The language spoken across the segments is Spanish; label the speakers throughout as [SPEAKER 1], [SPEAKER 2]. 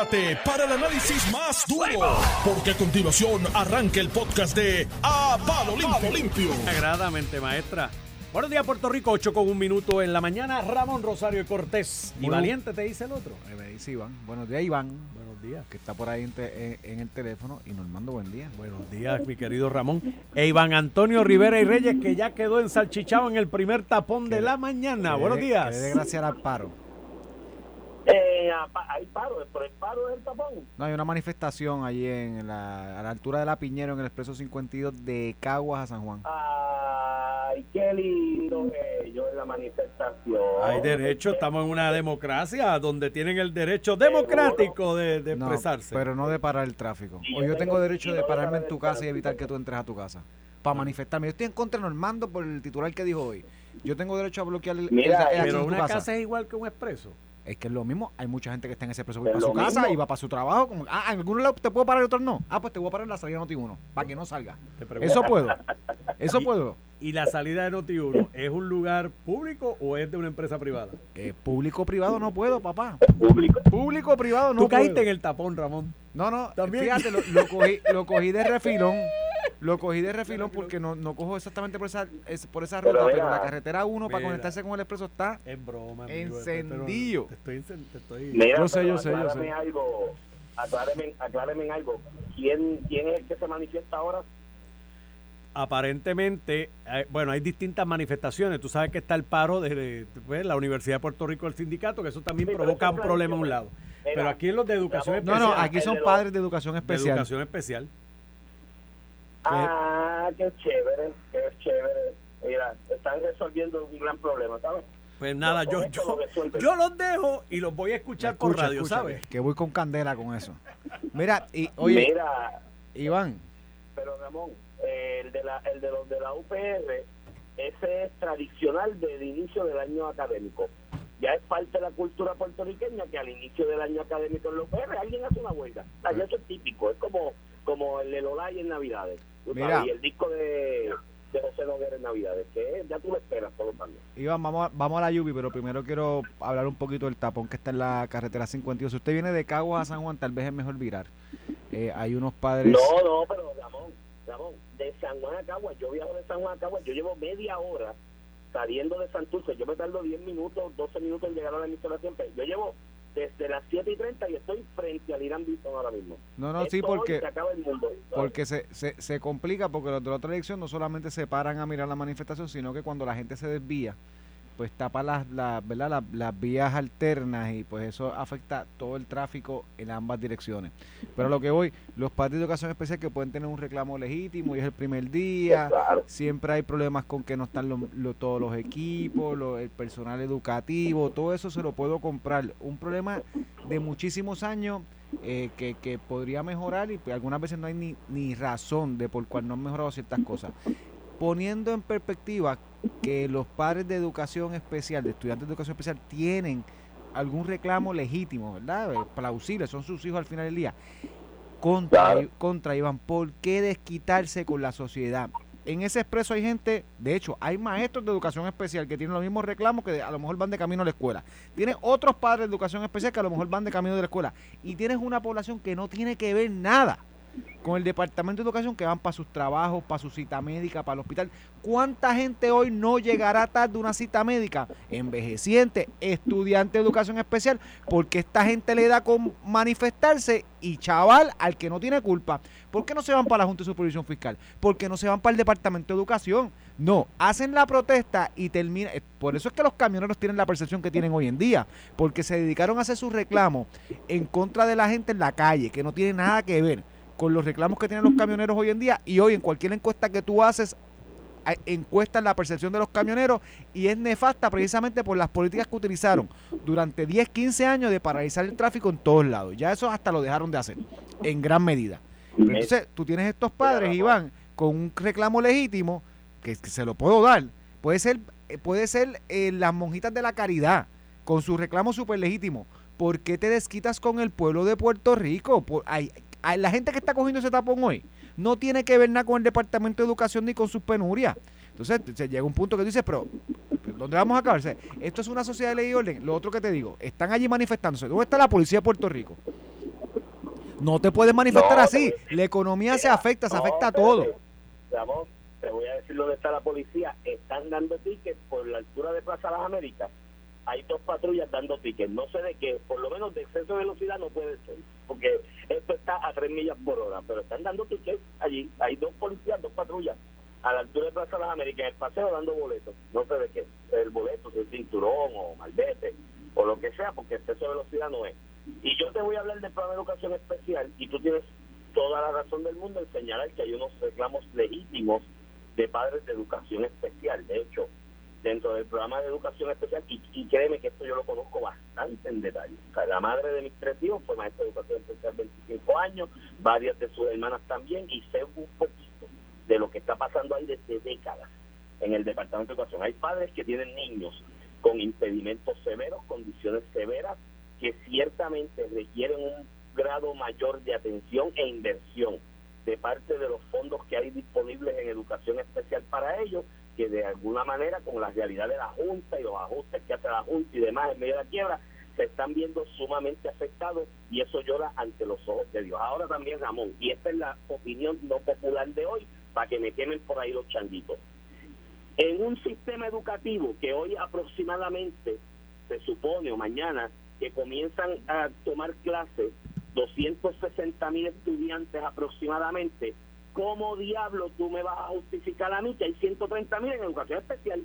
[SPEAKER 1] prepárate para el análisis más duro, porque a continuación arranca el podcast de A Palo Limpio. Limpio.
[SPEAKER 2] Agradamente, maestra. Buenos días, Puerto Rico. 8 con un minuto en la mañana. Ramón Rosario Cortés. Y
[SPEAKER 3] Bueno.
[SPEAKER 2] valiente te dice el otro.
[SPEAKER 3] Eh, Me dice Iván. Buenos días, Iván.
[SPEAKER 2] Buenos días.
[SPEAKER 3] Que está por ahí en, te- en- en el teléfono. Y Normando, buen día.
[SPEAKER 2] Buenos días, mi querido Ramón. E Iván Antonio Rivera y Reyes, que ya quedó ensalchichado en el primer tapón de la mañana. Buenos días.
[SPEAKER 3] Dé gracias al paro.
[SPEAKER 4] Eh, hay paro, pero el paro es el tapón.
[SPEAKER 3] No, hay una manifestación allí en la, a la altura de la Piñero, en el Expreso 52 de Caguas a San Juan.
[SPEAKER 4] Ay, qué lindo ellos en la manifestación.
[SPEAKER 2] Hay derecho, estamos en una democracia donde tienen el derecho democrático de, de
[SPEAKER 3] No,
[SPEAKER 2] expresarse.
[SPEAKER 3] pero no de parar el tráfico. O
[SPEAKER 4] yo
[SPEAKER 3] tengo derecho de pararme
[SPEAKER 4] parar
[SPEAKER 3] en tu casa y evitar que tú entres a tu casa. Para manifestarme. Yo estoy en contra de Normando por el titular que dijo hoy. Yo tengo derecho a bloquear el,
[SPEAKER 4] Mira,
[SPEAKER 3] el- el acceso
[SPEAKER 2] Pero una
[SPEAKER 3] casa.
[SPEAKER 2] casa es igual que un expreso.
[SPEAKER 3] Es que es lo mismo. Hay mucha gente que está en ese
[SPEAKER 4] Es
[SPEAKER 3] para su casa
[SPEAKER 4] mismo.
[SPEAKER 3] y va para su trabajo. Como, ah, en algún lado te puedo parar y otros no. Ah, pues te voy a parar en la salida Noti 1 para que no salga. Eso puedo. Eso
[SPEAKER 2] Y-
[SPEAKER 3] puedo.
[SPEAKER 2] ¿Y la salida de Noti1 es un lugar público o es de una empresa privada?
[SPEAKER 3] Eh, público privado no puedo, papá.
[SPEAKER 4] Público.
[SPEAKER 3] Público privado no
[SPEAKER 2] Tú caíste
[SPEAKER 3] puedo.
[SPEAKER 2] en el tapón, Ramón.
[SPEAKER 3] No, no.
[SPEAKER 2] También.
[SPEAKER 3] Fíjate, lo, lo cogí, lo cogí de refilón. Lo cogí de refilón porque no, no cojo exactamente por esa, es- por esa ruta, pero, la carretera 1 para conectarse con el expreso está.
[SPEAKER 2] Es broma, amigo.
[SPEAKER 3] Encendido.
[SPEAKER 2] Te estoy, te estoy-
[SPEAKER 4] Mira,
[SPEAKER 3] Yo sé, yo sé, yo sé.
[SPEAKER 4] algo, acláreme, acláreme en algo. ¿Quién, ¿Quién es el que se manifiesta ahora?
[SPEAKER 2] Aparentemente, eh, bueno, hay distintas manifestaciones. Tú sabes que está el paro de, de, pues, la Universidad de Puerto Rico, el sindicato, que eso también
[SPEAKER 4] Sí,
[SPEAKER 2] provoca un problema a un lado. Pero aquí en los de educación
[SPEAKER 4] Ramón,
[SPEAKER 3] No,
[SPEAKER 2] especial.
[SPEAKER 3] no, aquí son
[SPEAKER 4] de
[SPEAKER 3] padres de educación
[SPEAKER 2] de
[SPEAKER 3] especial.
[SPEAKER 2] educación especial.
[SPEAKER 4] Ah, qué chévere, qué chévere. Mira, están resolviendo un gran problema, ¿sabes?
[SPEAKER 2] Pues nada, yo, yo, yo los dejo y los voy a escuchar por
[SPEAKER 3] Escucha,
[SPEAKER 2] radio,
[SPEAKER 3] escucha,
[SPEAKER 2] ¿sabes?
[SPEAKER 3] Que, voy con candela con eso. Mira, y oye,
[SPEAKER 4] Mira,
[SPEAKER 3] Iván,
[SPEAKER 4] pero Ramón, el de la, el de los de la UPR, ese es tradicional del inicio del año académico. Ya es parte de la cultura puertorriqueña que al inicio del año académico en la UPR alguien hace una huelga. O sea, ya eso es típico, es como, como el de Lolay en Navidades.
[SPEAKER 3] Mira.
[SPEAKER 4] y el disco de, de José Noguera en Navidades, que es- ya tú lo esperas todos los años.
[SPEAKER 3] Iván, vamos a, vamos a la lluvia, pero primero quiero hablar un poquito del tapón que está en la carretera 52. Si usted viene de Caguas a San Juan, tal vez es mejor virar. Eh, hay unos padres...
[SPEAKER 4] No, no, pero Ramón, Ramón, de San Juan a Caguas, yo viajo de San Juan a Caguas, yo llevo media hora saliendo de Santurce, yo me tardo 10 minutos, 12 minutos en llegar a la emisora siempre. Yo llevo desde las 7 y 30 y estoy frente al Irán Bison ahora mismo.
[SPEAKER 3] No, no, sí,
[SPEAKER 4] Esto
[SPEAKER 3] porque...
[SPEAKER 4] Se acaba el mundo.
[SPEAKER 3] Porque se, se, se complica porque los de la otra elección no solamente se paran a mirar la manifestación, sino que cuando la gente se desvía, pues tapa las, las, ¿verdad? las, las vías alternas y pues eso afecta todo el tráfico en ambas direcciones. Pero a lo que voy, los padres de educación especial que pueden tener un reclamo legítimo y es el primer día, siempre hay problemas con que no están lo- todos los equipos, lo- el personal educativo, todo eso se lo puedo comprar. Un problema de muchísimos años eh, que, que podría mejorar y pues, algunas veces no hay ni, ni razón de por cuál no han mejorado ciertas cosas. Poniendo en perspectiva que los padres de educación especial, de estudiantes de educación especial, tienen algún reclamo legítimo, ¿verdad? Eh, Plausible, son sus hijos al final del día. Contra,
[SPEAKER 4] Claro.
[SPEAKER 3] contra Iván, ¿por qué desquitarse con la sociedad? En ese expreso hay gente, de hecho, hay maestros de educación especial que tienen los mismos reclamos que a lo mejor van de camino a la escuela. Tienes otros padres de educación especial que a lo mejor van de camino de la escuela. Y tienes una población que no tiene que ver nada con el departamento de educación que van para sus trabajos, para su cita médica, para el hospital. ¿Cuánta gente hoy no llegará tarde a una cita médica? Envejeciente, estudiante de educación especial, porque esta gente le da con manifestarse y chaval al que no tiene culpa. ¿Por qué no se van para la Junta de Supervisión Fiscal? Porque no se van para el Departamento de Educación. No, hacen la protesta y termina. eh, Por eso es que los camioneros tienen la percepción que tienen hoy en día, porque se dedicaron a hacer sus reclamos en contra de la gente en la calle, que no tiene nada que ver con los reclamos que tienen los camioneros hoy en día. Y hoy en cualquier encuesta que tú haces, encuestan la percepción de los camioneros y es nefasta precisamente por las políticas que utilizaron durante 10, 15 años de paralizar el tráfico en todos lados. Ya eso hasta lo dejaron de hacer, en gran medida. Entonces tú tienes estos padres. Iván, con un reclamo legítimo, que, que se lo puedo dar. Puede ser, eh, puede ser eh, las monjitas de la caridad, con su reclamo súper legítimo. ¿Por qué te desquitas con el pueblo de Puerto Rico? Por, hay- la gente que está cogiendo ese tapón hoy no tiene que ver nada con el Departamento de Educación ni con sus penurias. Entonces se llega un punto que tú dices, pero ¿dónde vamos a acabar? O sea, esto es una sociedad de ley y orden. Lo otro que te digo, están allí manifestándose. ¿Dónde está la policía de Puerto Rico? No te puedes manifestar
[SPEAKER 4] No,
[SPEAKER 3] así. La economía se afecta, se
[SPEAKER 4] no,
[SPEAKER 3] afecta a todo.
[SPEAKER 4] Ramón, te voy a decir dónde está la policía. Están dando tickets por la altura de Plaza Las Américas. Hay dos patrullas dando tickets. No sé de qué, por lo menos de exceso de velocidad no puede ser, porque esto está a tres millas por hora. Pero están dando tickets allí. Hay dos policías, dos patrullas a la altura de Plaza Las Américas, en el paseo dando boletos. No sé de qué, el boleto, si es cinturón o malvete o lo que sea, porque exceso de velocidad no es. Y yo te voy a hablar del programa de educación especial y tú tienes toda la razón del mundo en señalar que hay unos reclamos legítimos de padres de educación especial. De hecho, dentro del programa de educación especial, y, créeme que esto yo lo conozco bastante en detalle. La madre de mis tres hijos fue maestra de educación especial 25 años, varias de sus hermanas también, y sé un poquito de lo que está pasando ahí desde décadas en el Departamento de Educación. Hay padres que tienen niños con impedimentos severos, condiciones severas, que ciertamente requieren un grado mayor de atención e inversión de parte de los fondos que hay disponibles en educación especial para ellos, que de alguna manera con la realidad de la Junta y los ajustes que hace la Junta y demás en medio de la quiebra, se están viendo sumamente afectados y eso llora ante los ojos de Dios. Ahora también, Ramón, y esta es la opinión no popular de hoy, para que me quemen por ahí los changuitos. En un sistema educativo que hoy aproximadamente se supone o mañana que comienzan a tomar clases 260 mil estudiantes aproximadamente, ¿cómo diablo tú me vas a justificar a mí que hay 130 mil en educación especial?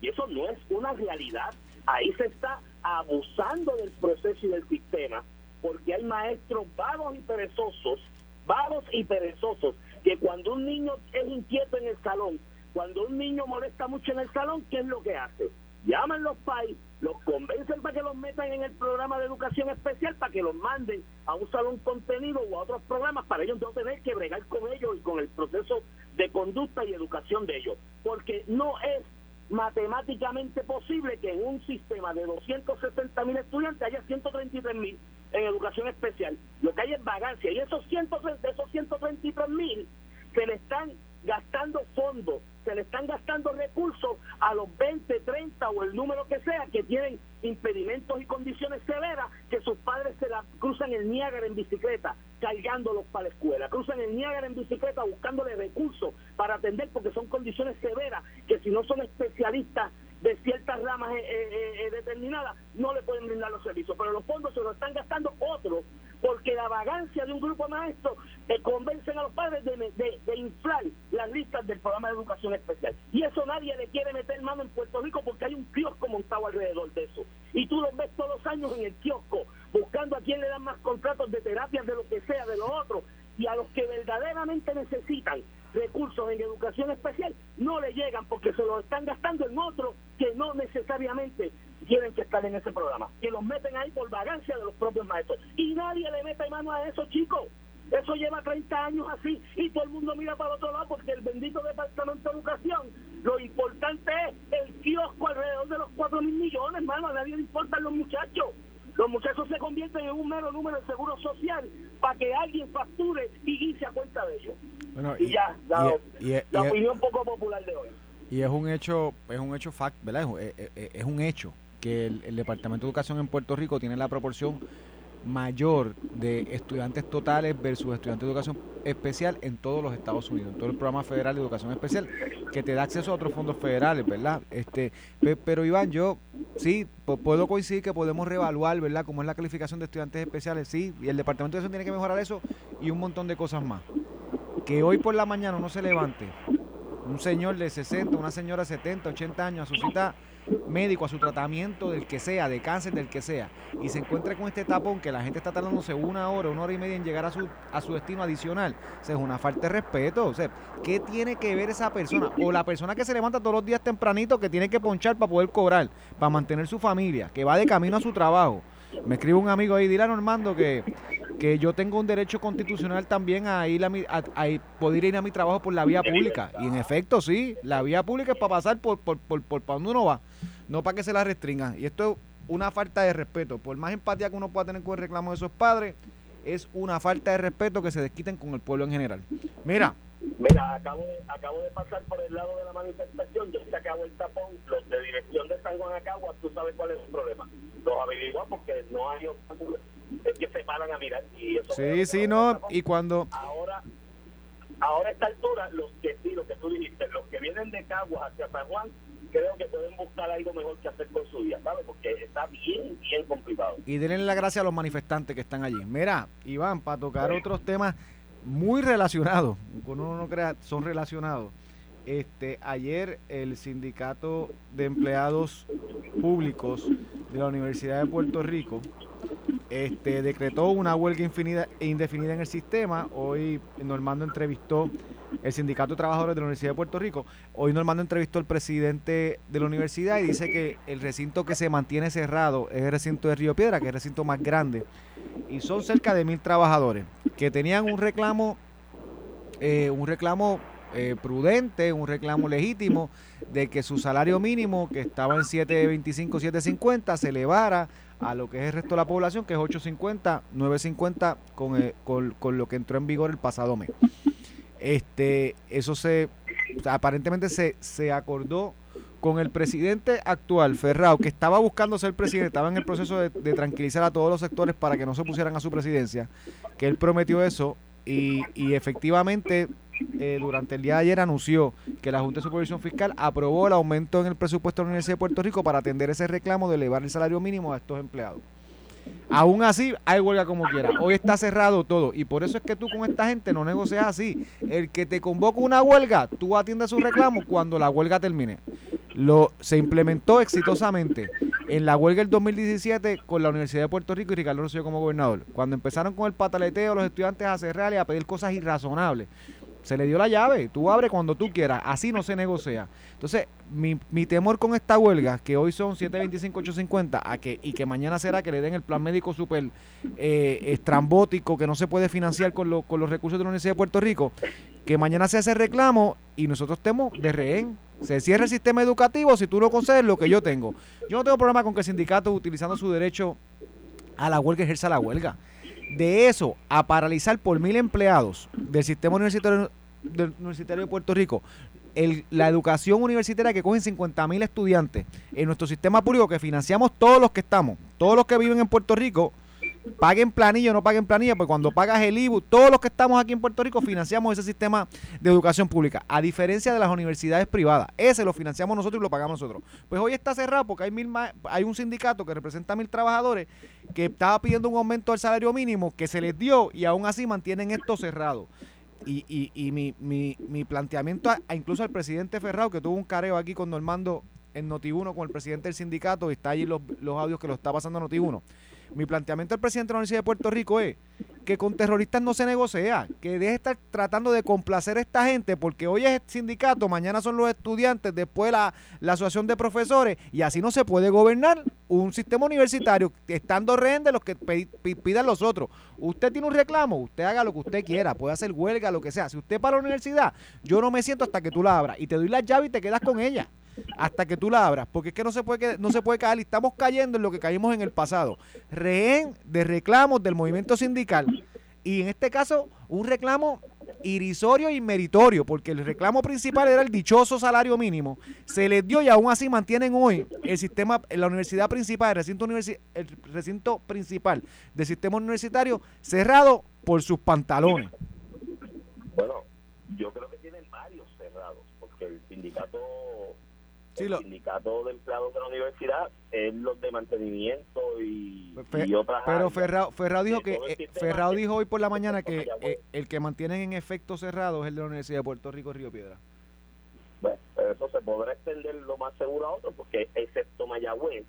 [SPEAKER 4] Y eso no es una realidad. Ahí se está abusando del proceso y del sistema, porque hay maestros vagos y perezosos, vagos y perezosos, que cuando un niño es inquieto en el salón, cuando un niño molesta mucho en el salón, ¿qué es lo que hace? Llaman los pais, los convencen para que los metan en el programa de educación especial, para que los manden a un salón contenido o a otros programas, para ellos no tener que bregar con ellos y con el proceso de conducta y educación de ellos. Porque no es matemáticamente posible que en un sistema de 260 mil estudiantes haya 133 mil en educación especial. Lo que hay es vagancia y esos, 100, esos 133 mil se le están gastando fondos, se le están gastando recursos a los 20, 30 o el número que sea que tienen impedimentos y condiciones severas que sus padres se la cruzan el Niágara en bicicleta cargándolos para la escuela, cruzan el Niágara en bicicleta buscándole recursos para atender porque son condiciones severas que si no son especialistas de ciertas ramas eh, eh, eh, determinadas no le pueden brindar los servicios, pero los fondos se los están gastando otros porque la vagancia de un grupo maestro eh, convencen a los padres de, de, de, inflar las listas del programa de educación especial. Y eso nadie le quiere meter mano en Puerto Rico porque hay un kiosco montado alrededor de eso. Y tú los ves todos los años en el kiosco, buscando a quién le dan más contratos de terapias, de lo que sea, de lo otro. Y a los que verdaderamente necesitan recursos en educación especial, no le llegan porque se los están gastando en otros que no necesariamente tienen que estar en ese programa, que los meten ahí por vagancia de los propios maestros. Y nadie le mete mano a eso, chicos. Eso lleva 30 años así y todo el mundo mira para el otro lado porque el bendito Departamento de Educación, lo importante es el kiosco alrededor de los 4 mil millones, hermano, a nadie le importan los muchachos. Los muchachos se convierten en un mero número de seguro social para que alguien facture y guise a cuenta de ellos.
[SPEAKER 3] Bueno,
[SPEAKER 4] y, ya, la,
[SPEAKER 3] y, y,
[SPEAKER 4] la opinión poco popular de hoy.
[SPEAKER 3] Y es un hecho, es un hecho fact, ¿verdad? Es, es, es un hecho que el, el, Departamento de Educación en Puerto Rico tiene la proporción mayor de estudiantes totales versus estudiantes de educación especial en todos los Estados Unidos, en todo el programa federal de educación especial, que te da acceso a otros fondos federales, ¿verdad? Este, pero Iván, yo sí puedo coincidir que podemos reevaluar, ¿verdad? Cómo es la calificación de estudiantes especiales, sí, y el Departamento de Educación tiene que mejorar eso y un montón de cosas más. Que hoy por la mañana uno se levante, un señor de 60, una señora de 70, 80 años, a su cita médico, a su tratamiento del que sea, de cáncer del que sea, y se encuentra con este tapón que la gente está tardándose una hora, una hora y media en llegar a su, a su destino adicional, o sea, es una falta de respeto. O sea, ¿qué tiene que ver esa persona? O la persona que se levanta todos los días tempranito, que tiene que ponchar para poder cobrar, para mantener su familia, que va de camino a su trabajo. Me escribe un amigo ahí, dile a Normando que, que yo tengo un derecho constitucional también a ir a, mi, a, a poder ir a mi trabajo por la vía pública. Y en efecto, sí, la vía pública es para pasar por, por, por, por, por donde uno va, no para que se la restringan. Y esto es una falta de respeto. Por más empatía que uno pueda tener con el reclamo de esos padres, es una falta de respeto que se desquiten con el pueblo en general. Mira.
[SPEAKER 4] Mira, acabo de, acabo de pasar por el lado de la manifestación, ya se acabó el tapón, los de dirección de San Juan Acagua, tú sabes cuál es el problema. Los averiguamos porque no hay obstáculos,
[SPEAKER 5] que se paran a mirar. Y eso
[SPEAKER 3] Sí, sí, no, y cuando...
[SPEAKER 5] Ahora, ahora a esta altura, los que sí, lo que tú dijiste, los que vienen de Caguas hacia San Juan, creo que pueden buscar algo mejor que hacer con su vida, ¿sabes? Porque está bien, bien complicado.
[SPEAKER 3] Y denle la gracia a los manifestantes que están allí. Mira, Iván, para tocar otros temas muy relacionados, uno no crea, son relacionados. Este, ayer el sindicato de empleados públicos de la Universidad de Puerto Rico este, decretó una huelga indefinida en el sistema. Hoy Normando entrevistó el Sindicato de Trabajadores de la Universidad de Puerto Rico. Hoy Normando entrevistó al presidente de la universidad y dice que el recinto que se mantiene cerrado es el recinto de Río Piedra, que es el recinto más grande. Y son cerca de mil trabajadores que tenían un reclamo, eh, un reclamo eh, prudente, un reclamo legítimo de que su salario mínimo, que estaba en 7.25, 7.50, se elevara a lo que es el resto de la población, que es 8.50, 9.50 con, eh, con, con lo que entró en vigor el pasado mes. Este, eso se, aparentemente se, se acordó con el presidente actual, Ferrao, que estaba buscando ser presidente, estaba en el proceso de, tranquilizar a todos los sectores para que no se pusieran a su presidencia, que él prometió eso y, y efectivamente eh, durante el día de ayer anunció que la Junta de Supervisión Fiscal aprobó el aumento en el presupuesto de la Universidad de Puerto Rico para atender ese reclamo de elevar el salario mínimo a estos empleados. Aún así, hay huelga como quiera. Hoy está cerrado todo. Y por eso es que tú con esta gente no negocias así. El que te convoca una huelga, tú atiendes su reclamo cuando la huelga termine. Lo, se implementó exitosamente en la huelga del 2017 con la Universidad de Puerto Rico y Ricardo Rosselló como gobernador. Cuando empezaron con el pataleteo los estudiantes a cerrar y a pedir cosas irrazonables se le dio la llave, tú abres cuando tú quieras, así no se negocia. Entonces, mi, mi temor con esta huelga, que hoy son 725, 850, a que, y que mañana será que le den el plan médico súper eh, estrambótico, que no se puede financiar con, con los recursos de la Universidad de Puerto Rico, que mañana se hace reclamo y nosotros estemos de rehén. Se cierra el sistema educativo si tú no concedes lo que yo tengo. Yo no tengo problema con que el sindicato, utilizando su derecho a la huelga, ejerza la huelga de eso a paralizar por mil empleados del sistema universitario, universitario de Puerto Rico la educación universitaria que cogen 50 mil estudiantes en nuestro sistema público que financiamos todos los que estamos, todos los que viven en Puerto Rico, paguen planilla o no paguen planilla, pues cuando pagas el IBU, todos los que estamos aquí en Puerto Rico financiamos ese sistema de educación pública, a diferencia de las universidades privadas. Ese lo financiamos nosotros y lo pagamos nosotros. Pues hoy está cerrado porque hay, mil hay un sindicato que representa a mil trabajadores que estaba pidiendo un aumento del salario mínimo que se les dio y aún así mantienen esto cerrado. Y, y, y mi, mi, mi, planteamiento, a, incluso al presidente Ferrao, que tuvo un careo aquí con Normando en Noti1 con el presidente del sindicato, y está allí los, los audios que lo está pasando a Noti1. Mi planteamiento al presidente de la Universidad de Puerto Rico es que con terroristas no se negocia, que deje de estar tratando de complacer a esta gente, porque hoy es el sindicato, mañana son los estudiantes, después la, la asociación de profesores, y así no se puede gobernar un sistema universitario estando rehén de los que pidan los otros. Usted tiene un reclamo, usted haga lo que usted quiera, puede hacer huelga, lo que sea. Si usted para la universidad, yo no me siento hasta que tú la abras y te doy la llave y te quedas con ella hasta que tú la abras, porque es que no se puede no se puede caer y estamos cayendo en lo que caímos en el pasado, rehén de reclamos del movimiento sindical y en este caso un reclamo irrisorio y meritorio, porque el reclamo principal era el dichoso salario mínimo, se les dio y aún así mantienen hoy el sistema, la universidad principal, el recinto, universi el recinto principal del sistema universitario cerrado por sus pantalones.
[SPEAKER 5] Bueno, yo creo que tienen varios cerrados, porque el sindicato
[SPEAKER 3] Sí,
[SPEAKER 5] el
[SPEAKER 3] lo,
[SPEAKER 5] sindicato de empleados de la universidad es los de mantenimiento y,
[SPEAKER 3] Fe,
[SPEAKER 5] y otras
[SPEAKER 3] pero
[SPEAKER 5] áreas.
[SPEAKER 3] Ferrao, Ferrao dijo que eh, Ferrao dijo hoy por la mañana que eh, el que mantienen en efecto cerrado es el de la Universidad de Puerto Rico Río Piedra.
[SPEAKER 5] Bueno, pero eso se podrá extender lo más seguro a otros, porque excepto Mayagüez,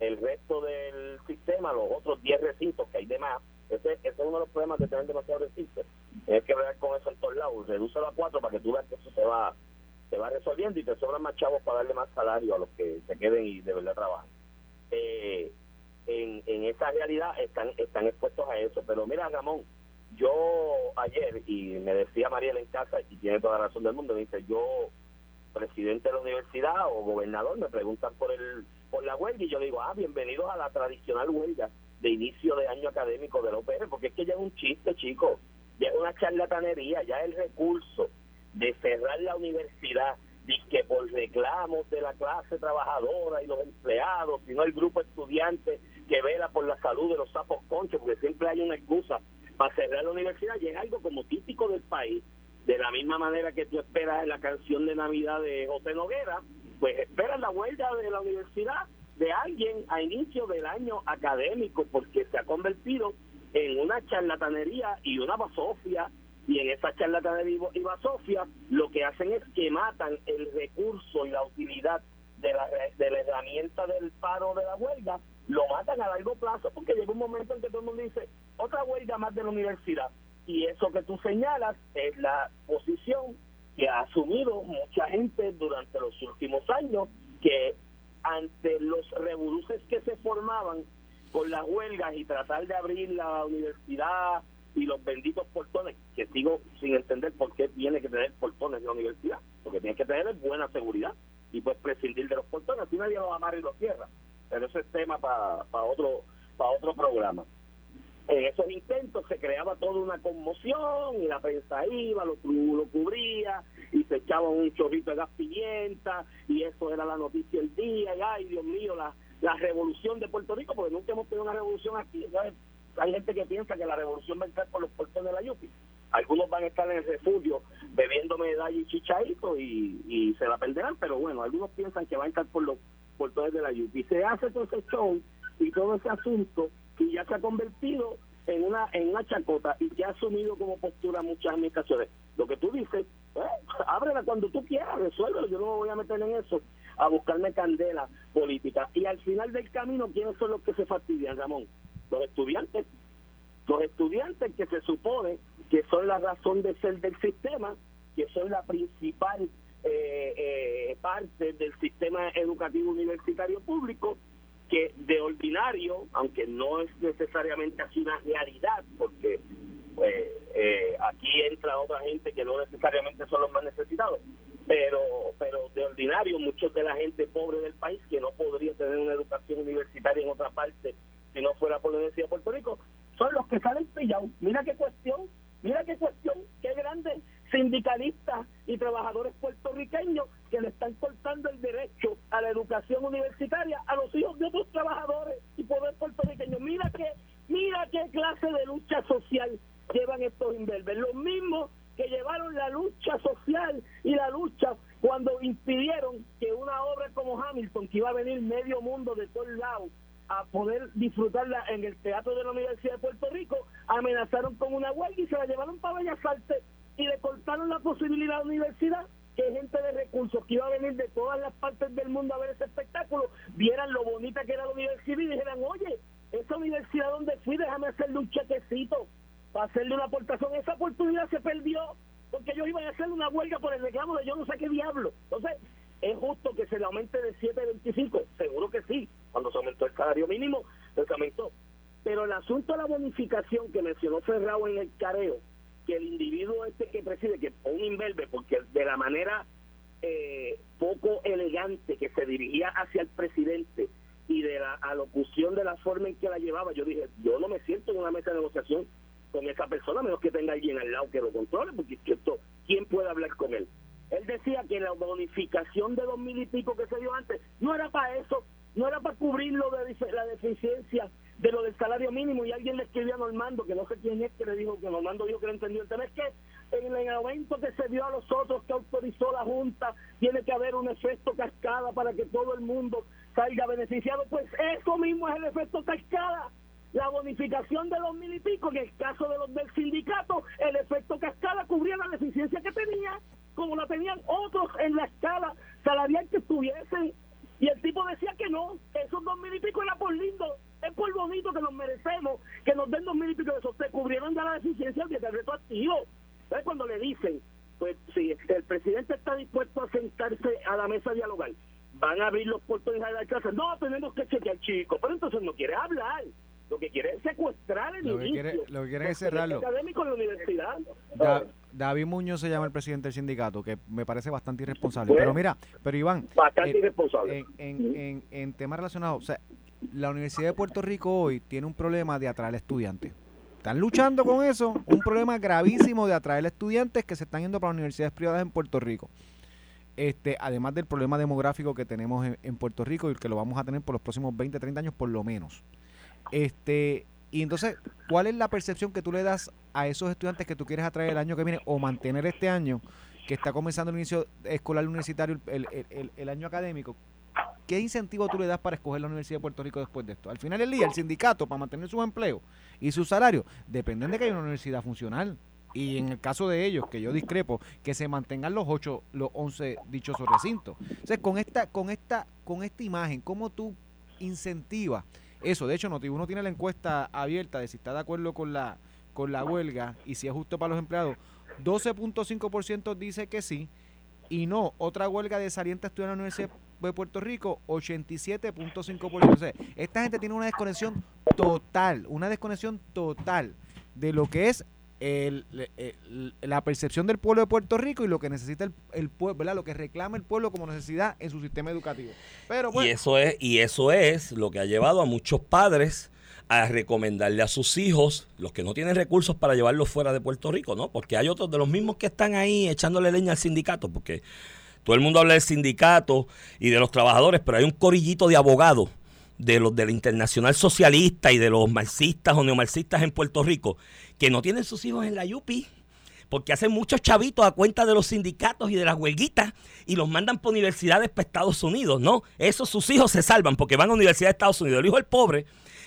[SPEAKER 5] el resto del sistema, los otros 10 recintos que hay de más, ese, ese es uno de los problemas de tener demasiados recintos. Tienes que ver con eso en todos lados. Redúcelo a cuatro para que tú veas que eso se va, se va resolviendo y te sobran más chavos para darle más salario a los que se queden y de verdad trabajan. Eh, en, en esa realidad están, están expuestos a eso. Pero mira, Ramón, yo ayer, y me decía Mariela en casa, y tiene toda la razón del mundo, me dice, yo, presidente de la universidad o gobernador, me preguntan por el por la huelga, y yo digo, ah, bienvenidos a la tradicional huelga de inicio de año académico de la OPR, porque es que ya es un chiste, chicos, ya es una charlatanería, ya el recurso de cerrar la universidad que por reclamos de la clase trabajadora y los empleados, sino el grupo estudiante que vela por la salud de los sapos conchos, porque una excusa para cerrar la universidad y es algo como típico del país. De la misma manera que tú esperas la canción de Navidad de José Noguera, pues esperas la huelga de la universidad de alguien a inicio del año académico porque se ha convertido en una charlatanería y una basofia y en esa charlatanería y basofia lo que hacen es que matan el recurso y la utilidad de la, de la herramienta del paro de la huelga, lo matan a largo plazo porque llega un momento en que todo el mundo dice otra huelga más de la universidad y eso que tú señalas es la posición que ha asumido mucha gente durante los últimos años que ante los revoluces que se formaban con las huelgas y tratar de abrir la universidad y los benditos portones, que sigo sin entender por qué tiene que tener portones en la universidad, porque tiene que tener buena seguridad y pues prescindir de los portones, así nadie los amarra y los cierra, pero ese es tema para otro para otro programa. En esos intentos se creaba toda una conmoción y la prensa iba, lo, lo cubría y se echaba un chorrito de gas pimienta y eso era la noticia del día. Y ay Dios mío la, la revolución de Puerto Rico porque nunca hemos tenido una revolución aquí hay gente que piensa que la revolución va a entrar por los puertos de la Yupi algunos van a estar en el refugio bebiendo medalla y chichaito y, y se la perderán pero bueno algunos piensan que va a entrar por los puertos de la Yupi se hace todo ese show y todo ese asunto y ya se ha convertido en una en una chacota y que ha asumido como postura muchas administraciones. Lo que tú dices, eh, ábrela cuando tú quieras, resuélvelo, yo no me voy a meter en eso, a buscarme candela política. Y al final del camino, ¿quiénes son los que se fastidian, Ramón? Los estudiantes. Los estudiantes que se supone que son la razón de ser del sistema, que son la principal eh, eh, parte del sistema educativo universitario público, que de ordinario, aunque no es necesariamente así una realidad, porque pues, eh, aquí entra otra gente que no necesariamente son los más necesitados, pero pero de ordinario muchos de la gente pobre del país que no podría tener una educación universitaria en otra parte si no fuera por la Universidad de Puerto Rico, son los que salen pillados. Mira qué cuestión, mira qué cuestión, qué grande sindicalistas y trabajadores puertorriqueños que le están cortando el derecho a la educación universitaria a los hijos de otros trabajadores y poder puertorriqueños. Mira qué, mira qué clase de lucha social llevan estos inverbes. Los mismos que llevaron la lucha social y la lucha cuando impidieron que una obra como Hamilton, que iba a venir medio mundo poder disfrutarla en el Teatro de la Universidad de Puerto Rico, amenazaron con una huelga y se la llevaron para Bellas Artes y le cortaron la posibilidad a la universidad que gente de recursos que iba a venir de todas las partes del mundo a ver ese espectáculo, vieran lo bonita que era la universidad y dijeran, oye, esa universidad donde fui, déjame hacerle un chequecito para hacerle una aportación. Esa oportunidad se perdió porque ellos iban a hacer una huelga por el reclamo de yo no sé qué diablo. Entonces, es justo que se le aumente de 7 a salario mínimo, se aumentó. Pero el asunto de la bonificación que mencionó Ferrao en el careo, que el individuo este que preside, que un imberbe, porque de la manera eh, poco elegante que se dirigía hacia el presidente y de la alocución de la forma en que la llevaba, yo dije, yo no me siento en una mesa de negociación con esa persona, menos que tenga alguien al lado que lo controle, porque esto, ¿quién puede hablar con él? Él decía que la bonificación de dos mil y pico que se dio antes no era para eso, no era para cubrir lo de la deficiencia de lo del salario mínimo y alguien le escribió a Normando, que no sé quién es, que le dijo que Normando dijo que lo entendió el tema, que en el aumento que se dio a los otros que autorizó la Junta, tiene que haber un efecto cascada para que todo el mundo salga beneficiado. Pues eso mismo es el efecto cascada. La bonificación de los mil y pico, en el caso de los del sindicato, el efecto cascada cubría la deficiencia que tenía, como la tenían otros en la escala salarial que estuviesen. Y el tipo decía que no, esos dos mil y pico era por lindo es por bonito que nos merecemos que nos den dos mil y pico de esos. Se cubrieron ya la deficiencia del retroactivo. Entonces, cuando le dicen, pues si el presidente está dispuesto a sentarse a la mesa a dialogar, van a abrir los puertos de la casa. No, tenemos que chequear, chico. Pero entonces no quiere hablar. Lo que quiere es secuestrar el
[SPEAKER 3] lo que quiere, lo que quiere es cerrarlo.
[SPEAKER 5] académico en la universidad.
[SPEAKER 3] David Muñoz se llama el presidente del sindicato, que me parece bastante irresponsable. pero mira, pero Iván,
[SPEAKER 5] bastante eh, irresponsable.
[SPEAKER 3] En, en, en, temas relacionados, o sea, la Universidad de Puerto Rico hoy tiene un problema de atraer estudiantes. Están luchando con eso, un problema gravísimo de atraer estudiantes que se están yendo para universidades privadas en Puerto Rico. Este, además del problema demográfico que tenemos en, Puerto Rico y que lo vamos a tener por los próximos 20, 30 años por lo menos. Este, Y entonces, ¿cuál es la percepción que tú le das a esos estudiantes que tú quieres atraer el año que viene o mantener este año, que está comenzando el inicio escolar universitario, el, el- el- año académico? ¿Qué incentivo tú le das para escoger la Universidad de Puerto Rico después de esto? Al final del día, el sindicato, para mantener sus empleos y sus salarios, dependen de que haya una universidad funcional. Y en el caso de ellos, que yo discrepo, que se mantengan los ocho, los 11 dichosos recintos. Entonces, con esta, con esta, con esta imagen, ¿cómo tú incentivas eso? De hecho, Noti uno tiene la encuesta abierta de si está de acuerdo con la, con la huelga y si es justo para los empleados. 12.5% dice que sí y no. Otra huelga de salientes estudiantes de la Universidad de Puerto Rico, 87.5%. O esta gente tiene una desconexión total, una desconexión total de lo que es el- la percepción del pueblo de Puerto Rico y lo que necesita el, el pueblo. Lo que reclama el pueblo como necesidad en su sistema educativo. Pero
[SPEAKER 4] Y
[SPEAKER 3] bueno,
[SPEAKER 4] eso es, y eso es lo que ha llevado a muchos padres a recomendarle a sus hijos, los que no tienen recursos para llevarlos fuera de Puerto Rico, ¿no? Porque hay otros de los mismos que están ahí echándole leña al sindicato, porque todo el mundo habla del sindicato y de los trabajadores, pero hay un corillito de abogados de los de la Internacional Socialista y de los marxistas o neomarxistas en Puerto Rico que no tienen sus hijos en la UPI porque hacen muchos chavitos a cuenta de los sindicatos y de las huelguitas y los mandan por universidades para Estados Unidos, ¿no? Esos sus hijos se salvan porque van a universidad de Estados Unidos. El hijo del pobre,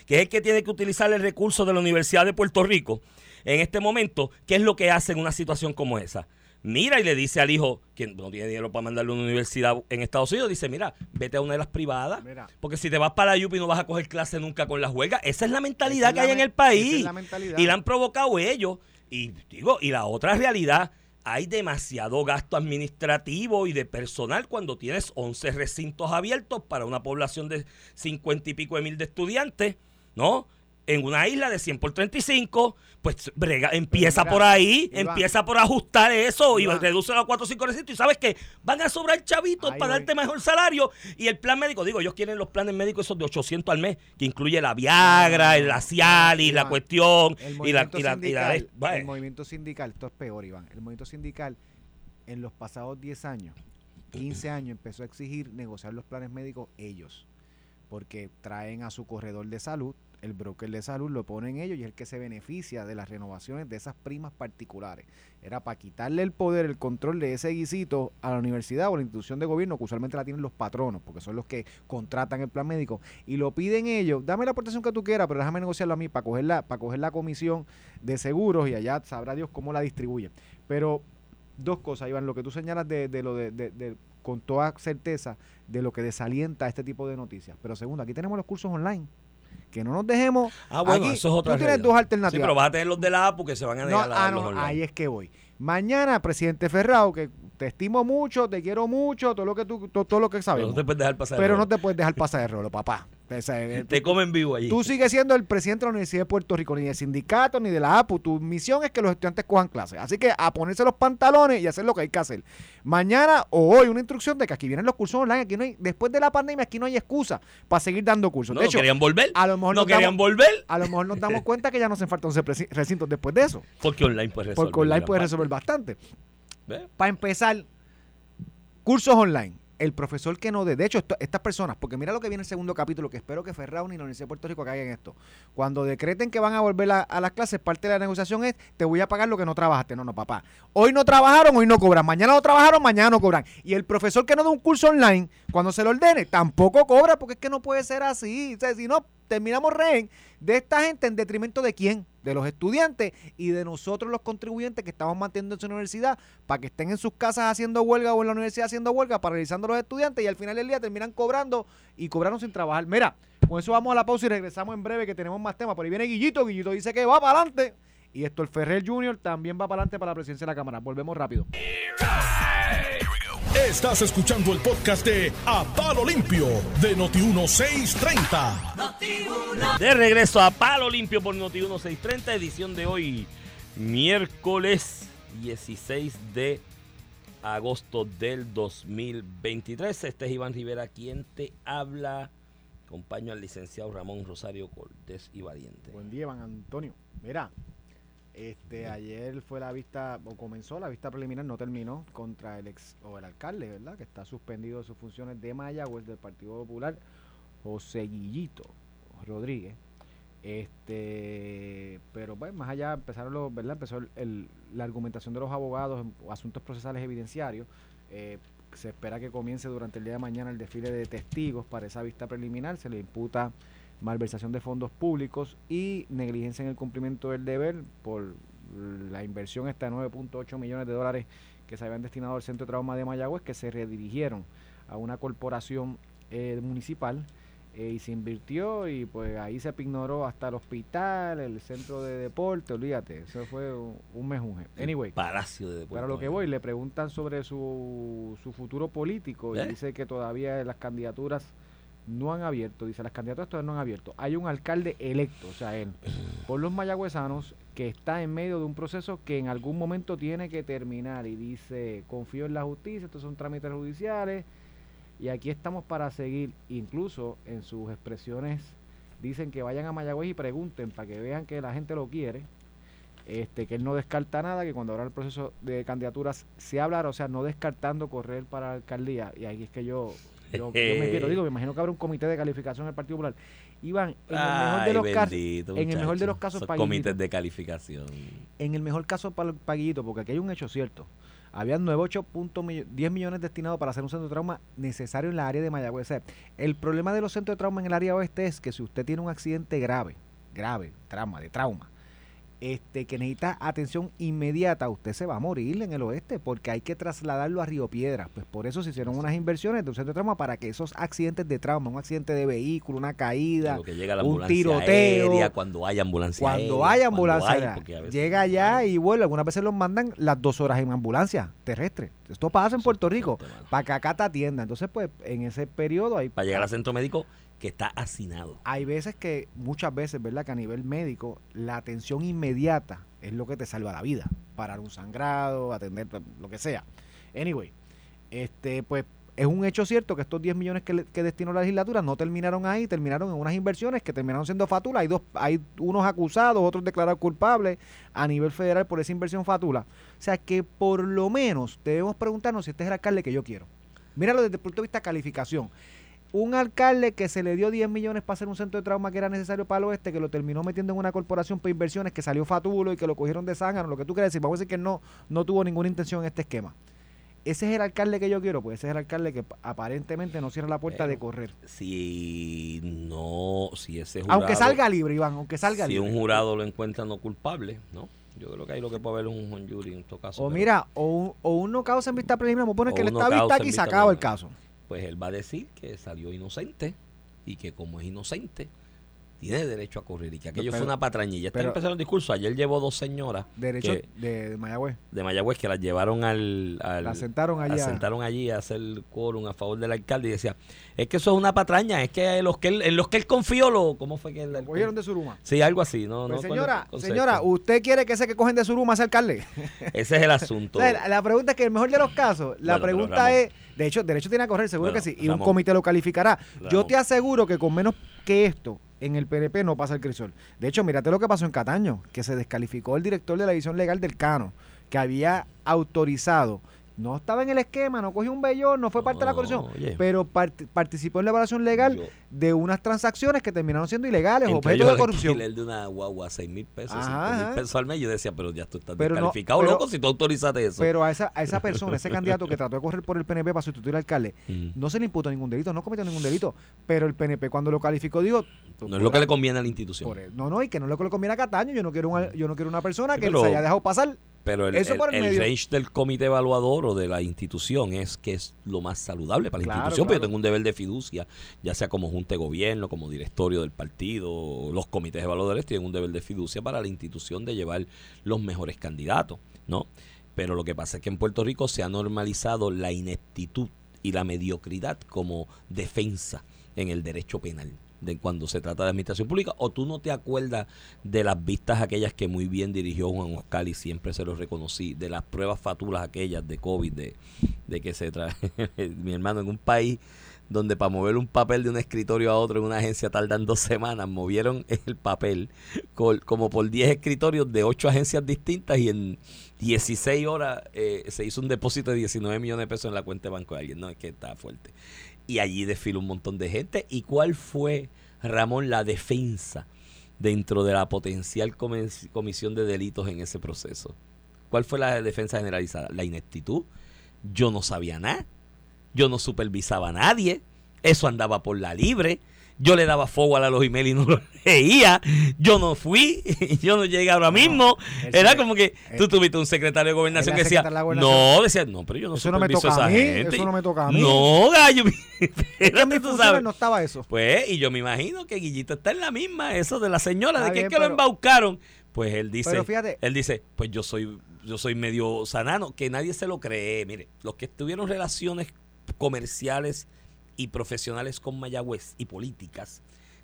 [SPEAKER 4] que es el que tiene que utilizar el recurso de la Universidad de Puerto Rico en este momento, ¿qué es lo que hace en una situación como esa? Mira y le dice al hijo, que no tiene dinero para mandarle a una universidad en Estados Unidos, dice, mira, vete a una de las privadas,
[SPEAKER 3] Mira.
[SPEAKER 4] porque si te vas para la UPI no vas a coger clase nunca con las huelgas. Esa es la mentalidad
[SPEAKER 3] es
[SPEAKER 4] que hay en el país.
[SPEAKER 3] es.
[SPEAKER 4] Y la han provocado ellos. Y digo, y la otra realidad, hay demasiado gasto administrativo y de personal cuando tienes 11 recintos abiertos para una población de 50 y pico de mil de estudiantes, ¿no? En una isla de 100 por 35, pues brega, empieza por ahí,
[SPEAKER 3] Iván,
[SPEAKER 4] empieza por ajustar eso y reduce a 4 o 5 recintos y sabes que van a sobrar chavitos para
[SPEAKER 3] voy.
[SPEAKER 4] darte mejor salario y el plan médico, digo, ellos quieren los planes médicos esos de 800 al mes, que incluye la Viagra, el Cialis, la cuestión
[SPEAKER 3] el
[SPEAKER 4] y la,
[SPEAKER 3] movimiento
[SPEAKER 4] y la, y la-
[SPEAKER 3] el movimiento sindical, esto es peor, Iván. El movimiento sindical en los pasados 10 años, 15 años, empezó a exigir negociar los planes médicos ellos. Porque traen a su corredor de salud, el broker de salud lo ponen ellos y es el que se beneficia de las renovaciones de esas primas particulares. Era para quitarle el poder, el control de ese guisito a la universidad o a la institución de gobierno, que usualmente la tienen los patronos, porque son los que contratan el plan médico, y lo piden ellos, dame la aportación que tú quieras, pero déjame negociarlo a mí para coger la, para coger la comisión de seguros y allá sabrá Dios cómo la distribuye. Pero dos cosas, Iván, lo que tú señalas de, de lo de, de- de- con toda certeza de lo que desalienta este tipo de noticias. Pero segundo, aquí tenemos los cursos online. Que no nos dejemos.
[SPEAKER 4] Ah, bueno,
[SPEAKER 3] aquí,
[SPEAKER 4] eso es otra
[SPEAKER 3] Tú tienes
[SPEAKER 4] realidad.
[SPEAKER 3] dos
[SPEAKER 4] Sí,
[SPEAKER 3] alternativas.
[SPEAKER 4] pero vas a tener los de la APU que se van a
[SPEAKER 3] No,
[SPEAKER 4] negar a
[SPEAKER 3] ah, no,
[SPEAKER 4] los online.
[SPEAKER 3] ahí es que voy. Mañana, presidente Ferrao, que te estimo mucho, te quiero mucho, todo lo que tú, todo, todo lo que
[SPEAKER 4] Pero
[SPEAKER 3] sabemos.
[SPEAKER 4] no te puedes dejar pasar.
[SPEAKER 3] Pero
[SPEAKER 4] el
[SPEAKER 3] no
[SPEAKER 4] rolo.
[SPEAKER 3] te puedes dejar pasar de rolo, papá. O sea, eh,
[SPEAKER 4] Te comen vivo allí.
[SPEAKER 3] Tú sigues siendo el presidente de la Universidad de Puerto Rico, ni del sindicato, ni de la APU. Tu misión es que los estudiantes cojan clases. Así que a ponerse los pantalones y hacer lo que hay que hacer. Mañana o hoy una instrucción de que aquí vienen los cursos online. Aquí no hay, después de la pandemia, aquí no hay excusa para seguir dando cursos.
[SPEAKER 4] no,
[SPEAKER 3] de
[SPEAKER 4] no
[SPEAKER 3] hecho,
[SPEAKER 4] querían volver.
[SPEAKER 3] a lo mejor
[SPEAKER 4] no
[SPEAKER 3] nos
[SPEAKER 4] querían
[SPEAKER 3] damos-
[SPEAKER 4] volver
[SPEAKER 3] a lo mejor nos damos cuenta que ya nos hacen falta 11 presi- recintos después de eso.
[SPEAKER 4] porque online puede resolver.
[SPEAKER 3] Porque online puede resolver bastante.
[SPEAKER 4] ¿Ve?
[SPEAKER 3] Para empezar, cursos online. El profesor que no dé. De hecho, estas personas, porque mira lo que viene el segundo capítulo, que espero que Ferrao ni la Universidad de Puerto Rico caigan en esto. Cuando decreten que van a volver a, las clases, parte de la negociación es: te voy a pagar lo que no trabajaste. No, no, papá. Hoy no trabajaron, hoy no cobran. Mañana no trabajaron, mañana no cobran. Y el profesor que no da un curso online, cuando se lo ordene, tampoco cobra, porque es que no puede ser así. Si no, terminamos rehén de esta gente en detrimento de quién? De los estudiantes y de nosotros los contribuyentes que estamos manteniendo en su universidad para que estén en sus casas haciendo huelga o en la universidad haciendo huelga, paralizando a los estudiantes y al final del día terminan cobrando y cobraron sin trabajar. Mira, con eso vamos a la pausa y regresamos en breve que tenemos más temas. Por ahí viene Guillito, Guillito dice que va para adelante. Y esto el Ferrer Jr. también va para adelante para la presidencia de la Cámara. Volvemos rápido.
[SPEAKER 1] Estás escuchando el podcast de A Palo Limpio de Noti1630.
[SPEAKER 4] De regreso a Palo Limpio por Noti 1630, edición de hoy, miércoles 16 de agosto del 2023. Este es Iván Rivera quien te habla. Acompaño al licenciado Ramón Rosario Cortés y Valiente.
[SPEAKER 3] Buen día, Iván Antonio. Mira, este ayer fue la vista, o comenzó la vista preliminar, no terminó, contra el ex o el alcalde, ¿verdad? Que está suspendido de sus funciones de Mayagüez del Partido Popular, José Guillito Rodríguez. Este, pero bueno, más allá empezaron los, ¿verdad? Empezó el- la argumentación de los abogados asuntos procesales evidenciarios. Eh, se espera que comience durante el día de mañana el desfile de testigos para esa vista preliminar. Se le imputa malversación de fondos públicos y negligencia en el cumplimiento del deber por la inversión esta de 9.8 millones de dólares que se habían destinado al Centro de Trauma de Mayagüez, que se redirigieron a una corporación eh, municipal eh, y se invirtió y pues ahí se ignoró hasta el hospital, el centro de deporte, olvídate, eso fue un, un mejunje. Anyway,
[SPEAKER 4] Palacio de
[SPEAKER 3] para lo que voy, le preguntan sobre su, su futuro político y
[SPEAKER 4] ¿Eh?
[SPEAKER 3] dice que todavía las candidaturas no han abierto, dice las candidaturas todavía no han abierto. Hay un alcalde electo, o sea, él, por los mayagüezanos, que está en medio de un proceso que en algún momento tiene que terminar y dice, confío en la justicia, estos son trámites judiciales y aquí estamos para seguir, incluso en sus expresiones dicen que vayan a Mayagüez y pregunten para que vean que la gente lo quiere este, que él no descarta nada, que cuando habrá el proceso de candidaturas se hablará, o sea, no descartando correr para la alcaldía. Y ahí es que yo, yo, yo me quiero, digo, me imagino que habrá un comité de calificación en el Partido Popular. Iván, en el mejor de los casos, en el mejor de los casos,
[SPEAKER 4] comités de calificación.
[SPEAKER 3] en el mejor caso Paguito, porque aquí hay un hecho cierto. Habían 9.8.10 millones destinados para hacer un centro de trauma necesario en la área de Mayagüez. O sea, el problema de los centros de trauma en el área oeste es que si usted tiene un accidente grave, grave, trauma, de trauma, este que necesita atención inmediata, usted se va a morir en el oeste porque hay que trasladarlo a Río Piedras. Pues por eso se hicieron unas inversiones de un centro de trauma para que esos accidentes de trauma, un accidente de vehículo, una caída,
[SPEAKER 4] Lo que llega la
[SPEAKER 3] un tiroteo,
[SPEAKER 4] aérea, cuando hay ambulancia
[SPEAKER 3] cuando
[SPEAKER 4] aérea,
[SPEAKER 3] hay
[SPEAKER 4] cuando
[SPEAKER 3] ambulancia,
[SPEAKER 4] hay,
[SPEAKER 3] llega allá y vuelve. Algunas veces los mandan las dos horas en ambulancia terrestre. Esto pasa en Puerto Rico, para que acá te atienda. Entonces, pues, en ese periodo hay,
[SPEAKER 4] Para llegar al centro médico que está hacinado.
[SPEAKER 3] hay veces que, muchas veces, ¿verdad? Que a nivel médico, la atención inmediata es lo que te salva la vida. Parar un sangrado, atender pues, lo que sea. Anyway, este, pues, es un hecho cierto que estos 10 millones que, destinó la legislatura no terminaron ahí, terminaron en unas inversiones que terminaron siendo fatula. Hay dos, hay unos acusados, otros declarados culpables a nivel federal por esa inversión fatula. O sea que por lo menos debemos preguntarnos si este es el alcalde que yo quiero. Míralo desde el punto de vista de calificación. Un alcalde que se le dio 10 millones para hacer un centro de trauma que era necesario para el oeste, que lo terminó metiendo en una corporación para inversiones, que salió fatulo y que lo cogieron de zángano, lo que tú quieras decir, vamos a decir que no, no tuvo ninguna intención en este esquema. Ese es el alcalde que yo quiero, pues ese es el alcalde que aparentemente no cierra la puerta de correr.
[SPEAKER 4] Si no, si ese jurado...
[SPEAKER 3] Aunque salga libre, Iván, aunque salga
[SPEAKER 4] Si
[SPEAKER 3] libre.
[SPEAKER 4] un jurado lo encuentra no culpable, ¿no? Yo creo que ahí lo que puede haber es un Juan Yuri en todo caso.
[SPEAKER 3] O mira, o o un no causa en vista preliminar, vamos a poner que
[SPEAKER 4] un no
[SPEAKER 3] está aquí y se acaba el caso.
[SPEAKER 4] Pues él va a decir que salió inocente y que como es inocente, tiene derecho a correr y que aquello
[SPEAKER 3] pero-
[SPEAKER 4] fue una patrañilla. Está
[SPEAKER 3] pero-
[SPEAKER 4] empezando el discurso. Ayer llevó dos señoras
[SPEAKER 3] Derecho
[SPEAKER 4] que-
[SPEAKER 3] de, de Mayagüez.
[SPEAKER 4] de Mayagüez que las llevaron al... al
[SPEAKER 3] La sentaron allí.
[SPEAKER 4] la sentaron allí a hacer quórum a favor del alcalde y decía, es que eso es una patraña, es que en los que él, en los que él confió, lo, ¿cómo fue que él?
[SPEAKER 3] Lo cogieron de Suruma.
[SPEAKER 4] Sí, algo así, no,
[SPEAKER 3] Pues,
[SPEAKER 4] no
[SPEAKER 3] señora,
[SPEAKER 4] el
[SPEAKER 3] señora, ¿usted quiere que ese que cogen de Suruma sea alcalde?
[SPEAKER 4] Ese es el asunto.
[SPEAKER 3] O sea, la, la pregunta es que el mejor de los casos, la
[SPEAKER 4] Bueno,
[SPEAKER 3] pregunta
[SPEAKER 4] Ramón.
[SPEAKER 3] es, de hecho, derecho tiene a correr, seguro
[SPEAKER 4] Bueno,
[SPEAKER 3] que sí, y un comité lo calificará. Yo te aseguro que con menos que esto, en el PNP no pasa el crisol. De hecho, mírate lo que pasó en Cataño, que se descalificó el director de la división legal del Cano, que había autorizado, no estaba en el esquema, no cogió un vellón, no fue parte de la corrupción,
[SPEAKER 4] oye.
[SPEAKER 3] pero part- participó en la evaluación legal
[SPEAKER 4] Yo-
[SPEAKER 3] de unas transacciones que terminaron siendo ilegales, objeto de corrupción.
[SPEAKER 4] de una guagua, 6 mil pesos,
[SPEAKER 3] Ajá,
[SPEAKER 4] 5 mil
[SPEAKER 3] ajá.
[SPEAKER 4] pesos al mes. Yo decía, pero ya tú estás
[SPEAKER 3] Pero no,
[SPEAKER 4] descalificado,
[SPEAKER 3] pero-
[SPEAKER 4] loco, si tú autorizaste eso.
[SPEAKER 3] Pero a esa, a esa persona, ese candidato que trató de correr por el PNP para sustituir al alcalde,
[SPEAKER 4] Mm.
[SPEAKER 3] no se le imputó ningún delito, no cometió ningún delito. Pero el PNP cuando lo calificó dijo...
[SPEAKER 4] no es lo que le conviene a la institución.
[SPEAKER 3] por el- no, no, y que no es lo que le conviene a Cataño. Yo no quiero una, yo no quiero una persona que
[SPEAKER 4] pero-
[SPEAKER 3] se haya dejado pasar.
[SPEAKER 4] Pero el,
[SPEAKER 3] Eso
[SPEAKER 4] el-
[SPEAKER 3] por el
[SPEAKER 4] el
[SPEAKER 3] medio.
[SPEAKER 4] range del comité evaluador o de la institución es que es lo más saludable para la
[SPEAKER 3] Claro,
[SPEAKER 4] institución, porque yo
[SPEAKER 3] claro.
[SPEAKER 4] tengo un deber de fiducia, ya sea como junta de gobierno, como directorio del partido, los comités evaluadores tienen un deber de fiducia para la institución de llevar los mejores candidatos, ¿no? Pero lo que pasa es que en Puerto Rico se ha normalizado la ineptitud y la mediocridad como defensa en el derecho penal de cuando se trata de administración pública o tú no te acuerdas de las vistas aquellas que muy bien dirigió Juan Oscar y siempre se los reconocí de las pruebas fatulas aquellas de COVID de, de que se trae mi hermano en un país donde para mover un papel de un escritorio a otro en una agencia tardan dos semanas, movieron el papel como por 10 escritorios de 8 agencias distintas y en 16 horas eh, se hizo un depósito de 19 millones de pesos en la cuenta de banco de alguien. No, es que está fuerte. Y allí desfiló un montón de gente. ¿Y cuál fue, Ramón, la defensa dentro de la potencial comis- comisión de delitos en ese proceso. ¿Cuál fue la defensa generalizada? La ineptitud. Yo no sabía nada. Yo no supervisaba a nadie. Eso andaba por la libre. Yo le daba forward a los emails y no los leía. Yo no fui. Yo no llegué ahora mismo. Era como que tú
[SPEAKER 3] el-
[SPEAKER 4] tuviste un secretario de gobernación que decía,
[SPEAKER 3] de
[SPEAKER 4] no, decía, no, pero yo no
[SPEAKER 3] Eso no me toca
[SPEAKER 4] a
[SPEAKER 3] mí,
[SPEAKER 4] gente.
[SPEAKER 3] eso no me toca a mí.
[SPEAKER 4] No, gallo.
[SPEAKER 3] Es que mis
[SPEAKER 4] tú sabes.
[SPEAKER 3] no estaba eso.
[SPEAKER 4] Pues, y yo me imagino que Guillito está en la misma, eso de la señora, de que
[SPEAKER 3] bien,
[SPEAKER 4] es que lo
[SPEAKER 3] pero-
[SPEAKER 4] embaucaron. Pues él dice,
[SPEAKER 3] Pero fíjate-
[SPEAKER 4] él dice, pues yo soy, yo soy medio sanano, que nadie se lo cree. Mire, los que tuvieron relaciones comerciales y profesionales con Mayagüez y políticas,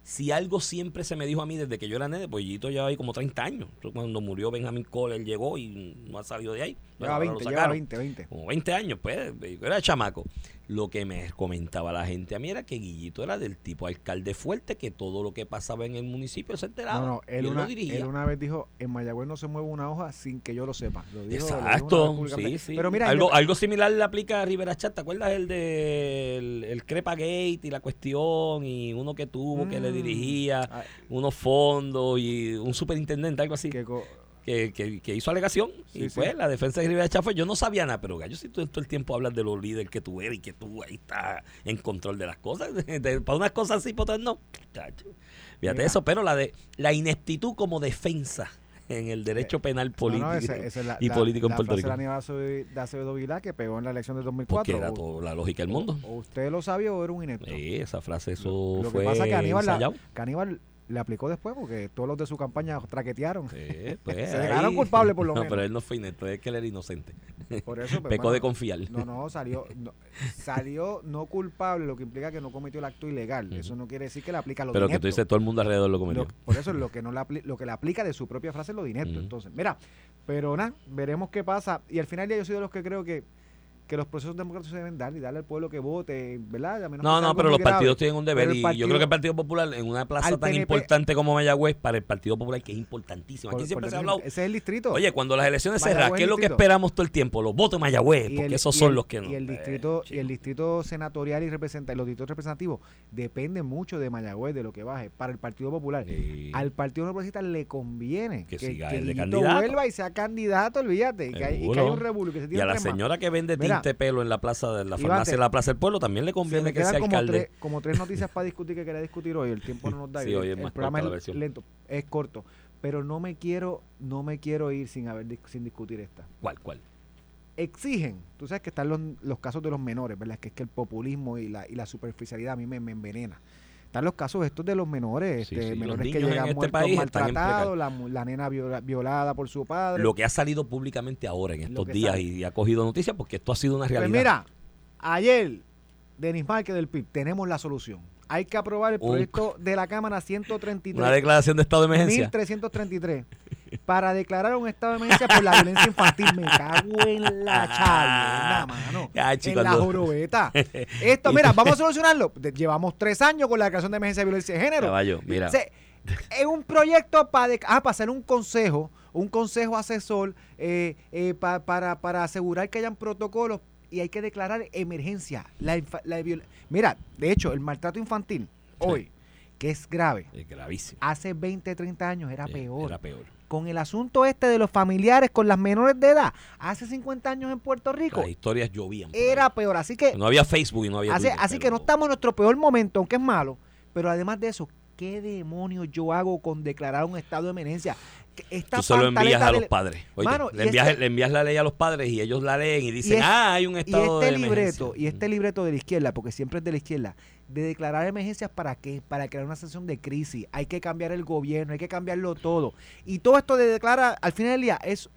[SPEAKER 4] si algo siempre se me dijo a mí desde que yo era nene, pues Guillito lleva ahí como 30 años. Cuando murió Benjamin Cole, él llegó y no ha salido de ahí. Bueno,
[SPEAKER 3] Lleva
[SPEAKER 4] lo
[SPEAKER 3] 20, lleva
[SPEAKER 4] sacaron
[SPEAKER 3] 20, 20.
[SPEAKER 4] como 20 años, pues, yo era chamaco. Lo que me comentaba la gente a mí era que Guillito era del tipo alcalde fuerte, que todo lo que pasaba en el municipio se enteraba.
[SPEAKER 3] No, no, él
[SPEAKER 4] él
[SPEAKER 3] una,
[SPEAKER 4] lo dirigía.
[SPEAKER 3] él una vez dijo, en Mayagüez no se mueve una hoja sin que yo lo sepa. Lo dijo- lo dijo una
[SPEAKER 4] Exacto, sí, sí.
[SPEAKER 3] Pero mira,
[SPEAKER 4] algo,
[SPEAKER 3] yo-
[SPEAKER 4] algo similar le aplica a Rivera Chat. ¿Te acuerdas el de el, el Crepa Gate y la cuestión? Y uno que tuvo que le
[SPEAKER 3] Mm.
[SPEAKER 4] Dirigía
[SPEAKER 3] Ah,
[SPEAKER 4] unos fondos y un superintendente, algo así.
[SPEAKER 3] que
[SPEAKER 4] que, hizo alegación.
[SPEAKER 3] Sí,
[SPEAKER 4] y
[SPEAKER 3] sí.
[SPEAKER 4] pues la defensa de Rivera Chat fue, yo no sabía nada, pero gallo, si tú todo el tiempo hablas de los líderes que tú eres y que tú ahí estás en control de las cosas, para unas cosas sí, para otras no. Fíjate
[SPEAKER 3] Mira.
[SPEAKER 4] eso, pero la de la ineptitud como defensa en el derecho penal político
[SPEAKER 3] Eh, no, no, esa- esa es la-
[SPEAKER 4] y
[SPEAKER 3] la-
[SPEAKER 4] político en
[SPEAKER 3] la
[SPEAKER 4] Puerto
[SPEAKER 3] frase
[SPEAKER 4] Rico.
[SPEAKER 3] de Aníbal Acevedo- de Acevedo Vilá que pegó en la elección
[SPEAKER 4] Porque
[SPEAKER 3] 2004.
[SPEAKER 4] era
[SPEAKER 3] O-
[SPEAKER 4] toda la lógica del mundo.
[SPEAKER 3] O usted lo sabía o era un inepto.
[SPEAKER 4] Sí, esa frase, eso
[SPEAKER 3] Lo que
[SPEAKER 4] fue
[SPEAKER 3] pasa es que Aníbal, la-. Le aplicó después porque todos los de su campaña traquetearon.
[SPEAKER 4] Sí, pues,
[SPEAKER 3] Se declararon culpables, por lo
[SPEAKER 4] no,
[SPEAKER 3] menos.
[SPEAKER 4] pero él no fue inepto, es que él era inocente.
[SPEAKER 3] Por eso, pues,
[SPEAKER 4] Pecó
[SPEAKER 3] bueno,
[SPEAKER 4] de confiar.
[SPEAKER 3] No, no, salió, no, salió no culpable, lo que implica que no cometió el acto ilegal. Eso no quiere decir que le aplica lo
[SPEAKER 4] Pero que tú dices, todo el mundo alrededor lo cometió.
[SPEAKER 3] Lo- por eso es lo que no le lo que le aplica de su propia frase es lo.
[SPEAKER 4] Ujú.
[SPEAKER 3] Entonces, mira, pero nada, veremos qué pasa. Y al final ya yo soy de los que creo que, que los procesos democráticos se deben dar y darle al pueblo que vote, ¿verdad? A menos que
[SPEAKER 4] No, no, pero los
[SPEAKER 3] grave.
[SPEAKER 4] partidos tienen un deber
[SPEAKER 3] el
[SPEAKER 4] y yo creo que el Partido Popular en una plaza tan
[SPEAKER 3] PNP
[SPEAKER 4] importante como Mayagüez para el Partido Popular que es importantísimo. Aquí
[SPEAKER 3] Por-
[SPEAKER 4] siempre
[SPEAKER 3] por
[SPEAKER 4] se ha hablado.
[SPEAKER 3] Ese es el distrito.
[SPEAKER 4] Oye, cuando las elecciones cerran, ¿qué es lo que esperamos todo el tiempo? Los votos de Mayagüez, porque
[SPEAKER 3] el-
[SPEAKER 4] esos son
[SPEAKER 3] el-
[SPEAKER 4] los que no.
[SPEAKER 3] Y el
[SPEAKER 4] Eh,
[SPEAKER 3] distrito, y el distrito senatorial y representa- los distritos representativos dependen mucho de Mayagüez, de lo que baje. Para el Partido Popular.
[SPEAKER 4] Sí.
[SPEAKER 3] Al Partido Progresista le conviene
[SPEAKER 4] Que
[SPEAKER 3] que,
[SPEAKER 4] siga
[SPEAKER 3] que
[SPEAKER 4] él de
[SPEAKER 3] Guillito
[SPEAKER 4] candidato.
[SPEAKER 3] vuelva y sea candidato, olvídate. Y que, hay, y que
[SPEAKER 4] Seguro.
[SPEAKER 3] hay un revuelo.
[SPEAKER 4] Y a la señora que vende
[SPEAKER 3] Mira,
[SPEAKER 4] tinte pelo en la plaza de la farmacia de la Plaza del Pueblo también le conviene que sea
[SPEAKER 3] como
[SPEAKER 4] alcalde.
[SPEAKER 3] tres, como tres noticias para discutir que quería discutir hoy. El tiempo no nos da.
[SPEAKER 4] Sí, hoy es
[SPEAKER 3] el
[SPEAKER 4] más
[SPEAKER 3] programa
[SPEAKER 4] corta la
[SPEAKER 3] es lento, es corto. Pero no me quiero, no me quiero ir sin haber sin discutir esta.
[SPEAKER 4] ¿Cuál, cuál?
[SPEAKER 3] Exigen, tú sabes que están los, los casos de los menores, ¿verdad? Que es que el populismo y la, y la superficialidad a mí me, me envenena. Están los casos estos de los menores,
[SPEAKER 4] Sí,
[SPEAKER 3] este,
[SPEAKER 4] sí,
[SPEAKER 3] menores que llegan
[SPEAKER 4] este
[SPEAKER 3] muertos
[SPEAKER 4] país
[SPEAKER 3] maltratados, la, la nena viola- violada por su padre.
[SPEAKER 4] Lo que ha salido públicamente ahora en estos días
[SPEAKER 3] sale.
[SPEAKER 4] y ha cogido noticias porque esto ha sido una
[SPEAKER 3] Pues
[SPEAKER 4] realidad.
[SPEAKER 3] mira, ayer, Denis Márquez del PIB, tenemos la solución. Hay que aprobar el proyecto de la Cámara 133.
[SPEAKER 4] una declaración de estado de emergencia.
[SPEAKER 3] 1333 para declarar un estado de emergencia por la violencia infantil. Me cago en la chavienda, mano.
[SPEAKER 4] Ay,
[SPEAKER 3] en
[SPEAKER 4] chico,
[SPEAKER 3] la
[SPEAKER 4] cuando-
[SPEAKER 3] jorobeta. Esto, mira, vamos a solucionarlo. Llevamos tres años con la declaración de emergencia de violencia de género.
[SPEAKER 4] Caballo, mira.
[SPEAKER 3] Se- es un proyecto para, ah, para hacer un consejo, un consejo asesor eh, eh, pa- para, para asegurar que hayan protocolos y hay que declarar emergencia. La, la Mira, de hecho, el maltrato infantil hoy, que es grave,
[SPEAKER 4] Es gravísimo.
[SPEAKER 3] hace 20, 30 años era peor.
[SPEAKER 4] Era peor.
[SPEAKER 3] Con el asunto este de los familiares con las menores de edad, hace 50 años en Puerto Rico,
[SPEAKER 4] Las historias llovían.
[SPEAKER 3] era peor. Así que,
[SPEAKER 4] No había Facebook y no había Twitter,
[SPEAKER 3] así que no estamos en nuestro peor momento, aunque es malo. Pero además de eso, ¿qué demonios yo hago con declarar un estado de emergencia? Esta
[SPEAKER 4] Tú se lo envías a
[SPEAKER 3] de-
[SPEAKER 4] los padres. Oye,
[SPEAKER 3] Mano,
[SPEAKER 4] le,
[SPEAKER 3] y
[SPEAKER 4] envías,
[SPEAKER 3] este-
[SPEAKER 4] le envías la ley a los padres y ellos la leen y dicen,
[SPEAKER 3] es-
[SPEAKER 4] ah, hay un
[SPEAKER 3] Y
[SPEAKER 4] estado
[SPEAKER 3] este
[SPEAKER 4] de
[SPEAKER 3] libreto,
[SPEAKER 4] emergencia".
[SPEAKER 3] y este libreto de la izquierda, porque siempre es de la izquierda, de declarar emergencias para qué? Para crear una situación de crisis. Hay que cambiar el gobierno, hay que cambiarlo todo. Y todo esto de declarar, al final del día, es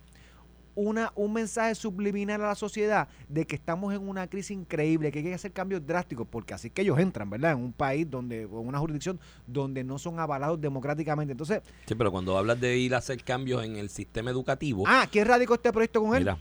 [SPEAKER 3] una, un mensaje subliminal a la sociedad de que estamos en una crisis increíble, que hay que hacer cambios drásticos, porque así que ellos entran, ¿verdad? En un país donde, o en una jurisdicción donde no son avalados democráticamente. Entonces,
[SPEAKER 4] Sí, pero cuando hablas de ir a hacer cambios en el sistema educativo,
[SPEAKER 3] ah, ¿quién radicó este proyecto con él?
[SPEAKER 4] mira,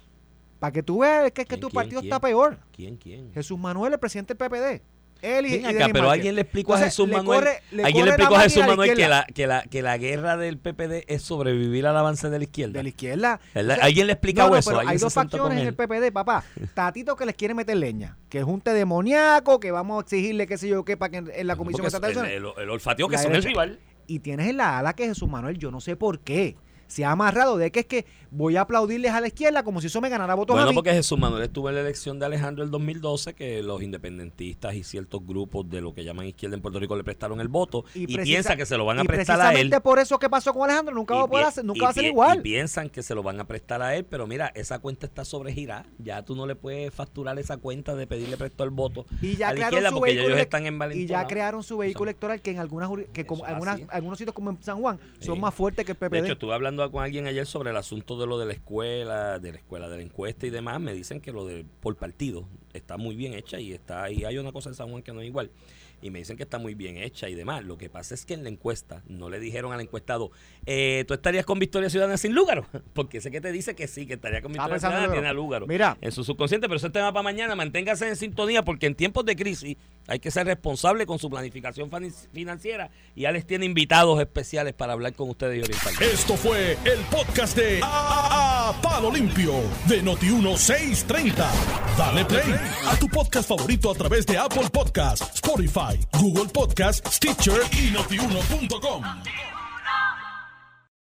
[SPEAKER 3] Para que tú veas que es que
[SPEAKER 4] ¿Quién,
[SPEAKER 3] tu partido
[SPEAKER 4] quién?
[SPEAKER 3] está peor.
[SPEAKER 4] ¿quién, quién?
[SPEAKER 3] Jesús Manuel, el presidente del PPD. Él y,
[SPEAKER 4] Ven acá, pero alguien le explicó a Jesús
[SPEAKER 3] le
[SPEAKER 4] Manuel,
[SPEAKER 3] corre- le
[SPEAKER 4] alguien le explicó a Jesús
[SPEAKER 3] la
[SPEAKER 4] Manuel que la, que, la, que la guerra del PPD es sobrevivir al avance de la izquierda.
[SPEAKER 3] de la izquierda.
[SPEAKER 4] ¿Verdad?
[SPEAKER 3] O sea,
[SPEAKER 4] alguien le explicó
[SPEAKER 3] no, no,
[SPEAKER 4] eso.
[SPEAKER 3] hay dos facciones en el PPD, papá. Tatito que les quiere meter leña, que es un té demoníaco, que vamos a exigirle qué sé yo qué para que en, en la
[SPEAKER 4] No,
[SPEAKER 3] comisión
[SPEAKER 4] el,
[SPEAKER 3] de elecciones.
[SPEAKER 4] el, el olfateo que son el rival.
[SPEAKER 3] Y tienes en la ala que Jesús Manuel, yo no sé por qué, se ha amarrado de que es que voy a aplaudirles a la izquierda como si eso me ganara votos a
[SPEAKER 4] Bueno,
[SPEAKER 3] mí.
[SPEAKER 4] porque Jesús Manuel estuvo en la elección de Alejandro el 2012, que los independentistas y ciertos grupos de lo que llaman izquierda en Puerto Rico le prestaron el voto y,
[SPEAKER 3] precisa-
[SPEAKER 4] piensa que se lo van a
[SPEAKER 3] y
[SPEAKER 4] prestar a él.
[SPEAKER 3] precisamente por eso que pasó con Alejandro, nunca va a poder hacer, nunca
[SPEAKER 4] y
[SPEAKER 3] va a ser igual.
[SPEAKER 4] Y piensan que se lo van a prestar a él, pero mira, esa cuenta está sobregirada. Ya tú no le puedes facturar esa cuenta de pedirle prestado el voto
[SPEAKER 3] Y ya
[SPEAKER 4] a la izquierda porque ya ellos están
[SPEAKER 3] y ya crearon su vehículo electoral que en algunas que como algunas, algunos sitios como en San Juan son
[SPEAKER 4] Sí.
[SPEAKER 3] más fuertes que el
[SPEAKER 4] De
[SPEAKER 3] PPD.
[SPEAKER 4] hecho, estuve hablando con alguien ayer sobre el asunto de lo de la escuela, de la escuela, de la encuesta y demás. Me dicen que lo de por partido está muy bien hecha y está ahí. Hay una cosa en San Juan que no es igual. Y me dicen que está muy bien hecha y demás. Lo que pasa es que en la encuesta no le dijeron al encuestado, eh, ¿tú estarías con Victoria Ciudadana sin Lúgaro? Porque ese que te dice que sí, que estaría con Victoria Ciudadana, tiene a
[SPEAKER 3] Lúgaro. Mira.
[SPEAKER 4] en su subconsciente. Pero ese es tema para mañana. Manténgase en sintonía porque en tiempos de crisis hay que ser responsable con su planificación financiera. Y Alex tiene invitados especiales para hablar con ustedes y orientarlos.
[SPEAKER 1] Esto fue el podcast de A, A- Palo Limpio de Noti1630. Dale play a tu podcast favorito a través de Apple Podcasts, Spotify, Google Podcasts, Stitcher y notiuno.com.